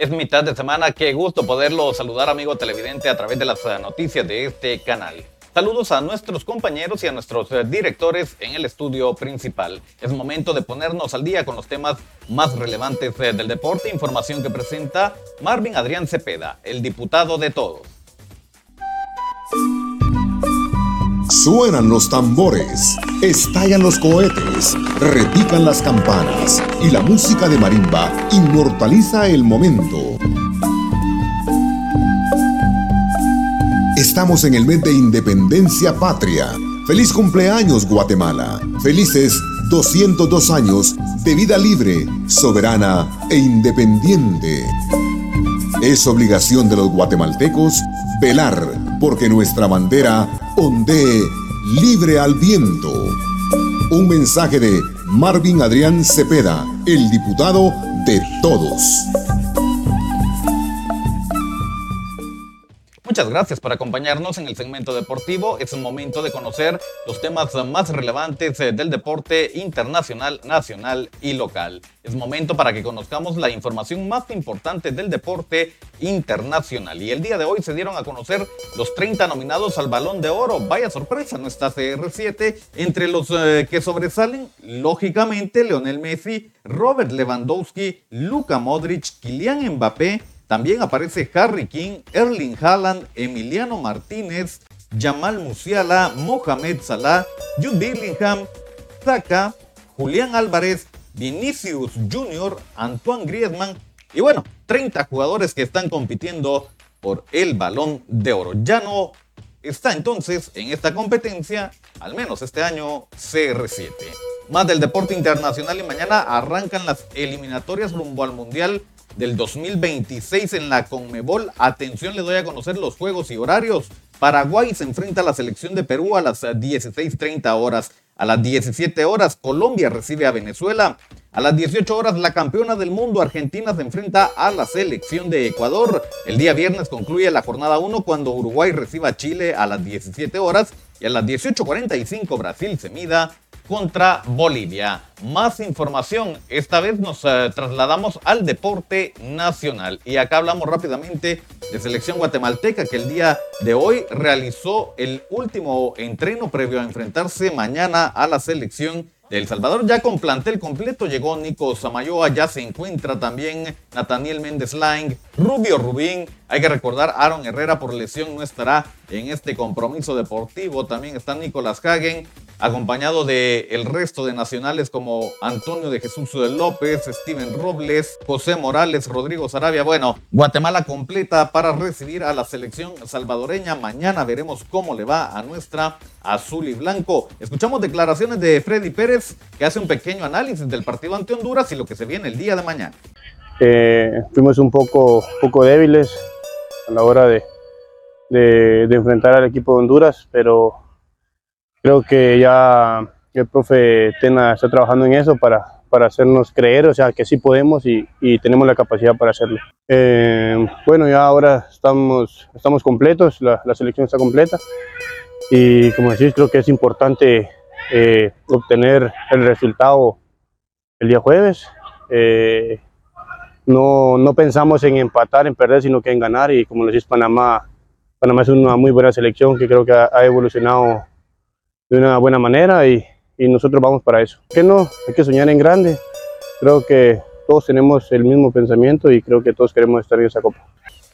Es mitad de semana, qué gusto poderlo saludar amigo televidente a través de las eh, noticias de este canal. Saludos a nuestros compañeros y a nuestros eh, directores en el estudio principal. Es momento de ponernos al día con los temas más relevantes eh, del deporte, información que presenta Marvin Adrián Cepeda, el diputado de todos. Suenan los tambores, estallan los cohetes, repican las campanas y la música de marimba inmortaliza el momento. Estamos en el mes de Independencia Patria. Feliz cumpleaños Guatemala. Felices 202 años de vida libre, soberana e independiente. Es obligación de los guatemaltecos velar porque nuestra bandera ondee libre al viento. Un mensaje de Marvin Adrián Cepeda, el diputado de todos. Muchas gracias por acompañarnos en el segmento deportivo. Es momento de conocer los temas más relevantes eh, del deporte internacional, nacional y local. Es momento para que conozcamos la información más importante del deporte internacional. Y el día de hoy se dieron a conocer los 30 nominados al Balón de Oro. Vaya sorpresa, no está CR7. Entre los eh, que sobresalen, lógicamente, Leonel Messi, Robert Lewandowski, Luka Modric, Kylian Mbappé, también aparece Harry King, Erling Haaland, Emiliano Martínez, Jamal Musiala, Mohamed Salah, Jude Bellingham, Zaka, Julián Álvarez, Vinicius Jr., Antoine Griezmann y bueno, 30 jugadores que están compitiendo por el balón de oro. Ya no está entonces en esta competencia, al menos este año, CR7. Más del deporte internacional y mañana arrancan las eliminatorias rumbo al Mundial del 2026 en la Conmebol. Atención, le doy a conocer los juegos y horarios. Paraguay se enfrenta a la selección de Perú a las 16.30 horas. A las 17 horas, Colombia recibe a Venezuela. A las 18 horas, la campeona del mundo Argentina se enfrenta a la selección de Ecuador. El día viernes concluye la jornada 1 cuando Uruguay reciba a Chile a las 17 horas y a las 18.45 Brasil se mida contra Bolivia. Más información, esta vez nos eh, trasladamos al deporte nacional y acá hablamos rápidamente de selección guatemalteca que el día de hoy realizó el último entreno previo a enfrentarse mañana a la selección el Salvador ya con plantel completo llegó Nico Samayoa, ya se encuentra también Nathaniel Méndez Lang, Rubio Rubín. Hay que recordar, Aaron Herrera por lesión no estará en este compromiso deportivo. También está Nicolás Hagen, acompañado de el resto de nacionales como Antonio de Jesús López, Steven Robles, José Morales, Rodrigo Sarabia. Bueno, Guatemala completa para recibir a la selección salvadoreña. Mañana veremos cómo le va a nuestra azul y blanco. Escuchamos declaraciones de Freddy Pérez que hace un pequeño análisis del partido ante Honduras y lo que se viene el día de mañana. Eh, fuimos un poco, poco débiles a la hora de, de, enfrentar al equipo de Honduras, pero creo que ya el profe Tena está trabajando en eso para, para hacernos creer, o sea, que sí podemos y, y tenemos la capacidad para hacerlo. Eh, bueno, ya ahora estamos, estamos completos, la, la selección está completa y como decís, creo que es importante eh, obtener el resultado el día jueves. Eh, no, no, pensamos en empatar, en perder, sino que en ganar. Y como decís, Panamá, Panamá es una muy buena selección que creo que ha, evolucionado de una buena manera y, y, nosotros vamos para eso. Que no, hay que soñar en grande. Creo que todos tenemos el mismo pensamiento y creo que todos queremos estar en esa copa.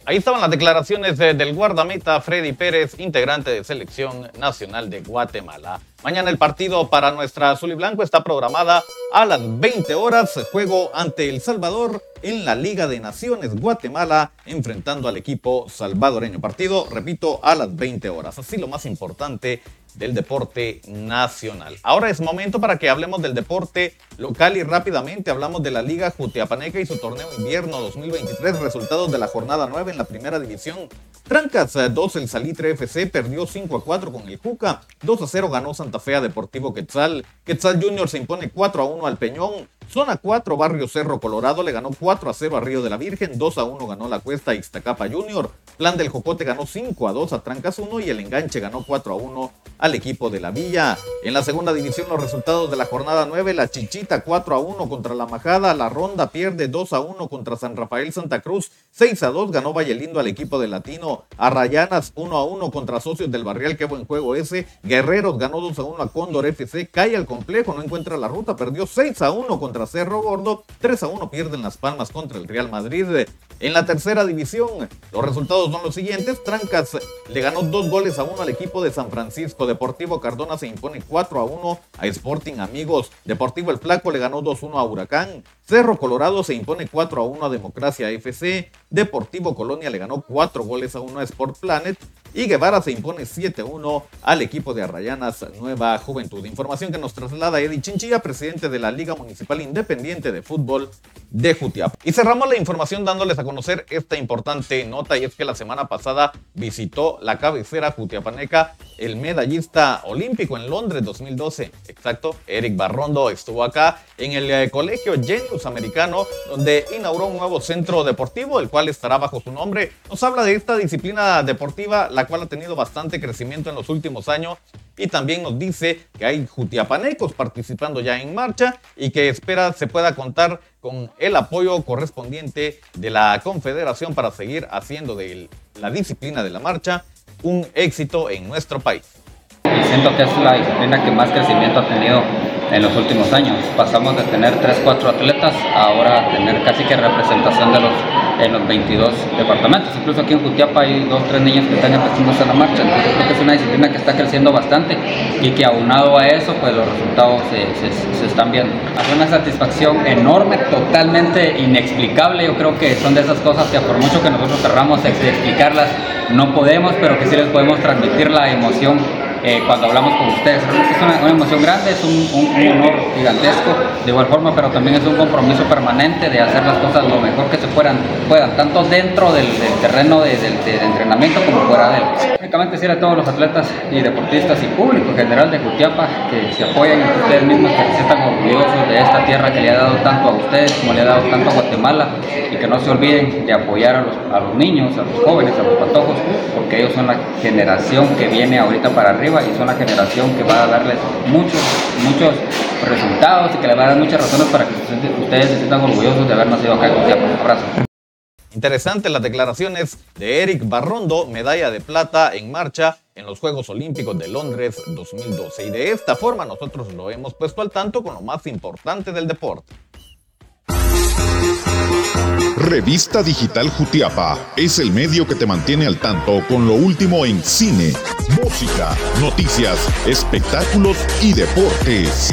Ahí estaban las declaraciones del guardameta Freddy Pérez, integrante de Selección Nacional de Guatemala. Mañana el partido para nuestra azul y blanco está programada a las 20 horas. Juego ante El Salvador en la Liga de Naciones Guatemala, enfrentando al equipo salvadoreño. Partido, repito, a las 20 horas. Así lo más importante del deporte nacional. Ahora es momento para que hablemos del deporte local y rápidamente hablamos de la Liga Jutiapaneca y su torneo invierno 2023, resultados de la jornada 9 en la primera división Trancas 2, el Salitre FC perdió 5 a 4 con el Juca. 2 a 0 ganó Santa Fe a Deportivo Quetzal. Quetzal Junior se impone 4 a 1 al Peñón. Zona 4, Barrio Cerro Colorado le ganó 4 a 0 a Río de la Virgen, 2 a 1 ganó la Cuesta Ixtacapa Junior, Plan del Jocote ganó 5 a 2 a Trancas 1 y el Enganche ganó 4 a 1 al equipo de la Villa. En la segunda división los resultados de la jornada 9, la Chichita 4 a 1 contra la Majada, la Ronda pierde 2 a 1 contra San Rafael Santa Cruz, 6 a 2 ganó Valle Lindo al equipo de Latino, Arrayanas 1 a 1 contra Socios del Barrial, qué buen juego ese, Guerreros ganó 2 a 1 a Cóndor FC, cae al complejo, no encuentra la ruta, perdió 6 a 1 contra Cerro Gordo, 3 a 1 pierden Las Palmas contra el Real Madrid. En la tercera división, los resultados son los siguientes. Trancas le ganó dos goles a uno al equipo de San Francisco. Deportivo Cardona se impone 4 a 1 a Sporting Amigos. Deportivo El Flaco le ganó 2-1 a Huracán. Cerro Colorado se impone 4 a 1 a Democracia FC. Deportivo Colonia le ganó 4 goles a 1 a Sport Planet. Y Guevara se impone 7-1 al equipo de Arrayanas Nueva Juventud. Información que nos traslada Eddie Chinchilla, presidente de la Liga Municipal Independiente de Fútbol de Jutiapa. Y cerramos la información dándoles a conocer esta importante nota y es que la semana pasada visitó la cabecera jutiapaneca el medallista olímpico en Londres 2012. Exacto, Eric Barrondo estuvo acá en el eh, colegio Genius Americano donde inauguró un nuevo centro deportivo el cual estará bajo su nombre. Nos habla de esta disciplina deportiva la cual ha tenido bastante crecimiento en los últimos años y también nos dice que hay jutiapanecos participando ya en marcha y que espera se pueda contar con el apoyo correspondiente de la Confederación para seguir haciendo de la disciplina de la marcha un éxito en nuestro país. Siento que es la disciplina que más crecimiento ha tenido en los últimos años. Pasamos de tener 3, 4 atletas a ahora tener casi que representación de los en los 22 departamentos. Incluso aquí en Jutiapa hay dos, tres niños que están empezando a la marcha. Entonces creo que es una disciplina que está creciendo bastante y que aunado a eso, pues los resultados se, se, están viendo. Hace una satisfacción enorme, totalmente inexplicable. Yo creo que son de esas cosas que por mucho que nosotros cerramos de explicarlas, no podemos, pero que sí les podemos transmitir la emoción eh, cuando hablamos con ustedes. Es una, emoción grande, es un, honor gigantesco de igual forma, pero también es un compromiso permanente de hacer las cosas lo mejor que se puedan, puedan tanto dentro del, terreno de, entrenamiento como fuera de él. Únicamente decirle a todos los atletas y deportistas y público en general de Jutiapa que se apoyen entre ustedes mismos, que se sientan orgullosos de esta tierra que le ha dado tanto a ustedes como le ha dado tanto a Guatemala y que no se olviden de apoyar a los, a los niños, a los jóvenes, a los patojos, porque ellos son la generación que viene ahorita para arriba y son la generación que va a darles muchos, muchos resultados y que les va a dar muchas razones para que ustedes se sientan orgullosos de haber nacido acá con Un abrazo. Interesante las declaraciones de Eric Barrondo, medalla de plata en marcha en los Juegos Olímpicos de Londres 2012. Y de esta forma nosotros lo hemos puesto al tanto con lo más importante del deporte. Revista Digital Jutiapa es el medio que te mantiene al tanto con lo último en cine, música, noticias, espectáculos y deportes.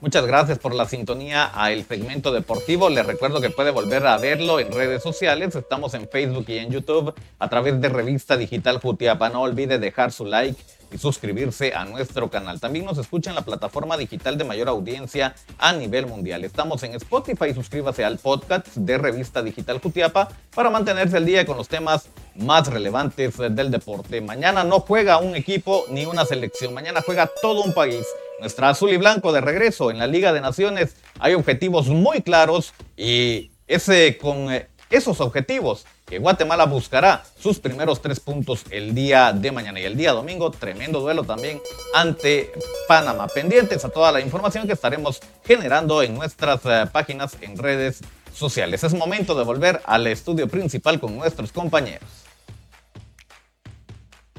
Muchas gracias por la sintonía a el segmento deportivo. Les recuerdo que puede volver a verlo en redes sociales. Estamos en Facebook y en YouTube a través de Revista Digital Jutiapa. No olvide dejar su like y suscribirse a nuestro canal. También nos escucha en la plataforma digital de mayor audiencia a nivel mundial. Estamos en Spotify. Suscríbase al podcast de Revista Digital Jutiapa para mantenerse al día con los temas más relevantes del deporte. Mañana no juega un equipo ni una selección. Mañana juega todo un país nuestra azul y blanco de regreso en la Liga de Naciones. Hay objetivos muy claros y ese, con eh, esos objetivos que Guatemala buscará sus primeros tres puntos el día de mañana y el día domingo. Tremendo duelo también ante Panamá. Pendientes a toda la información que estaremos generando en nuestras eh, páginas en redes sociales. Es momento de volver al estudio principal con nuestros compañeros.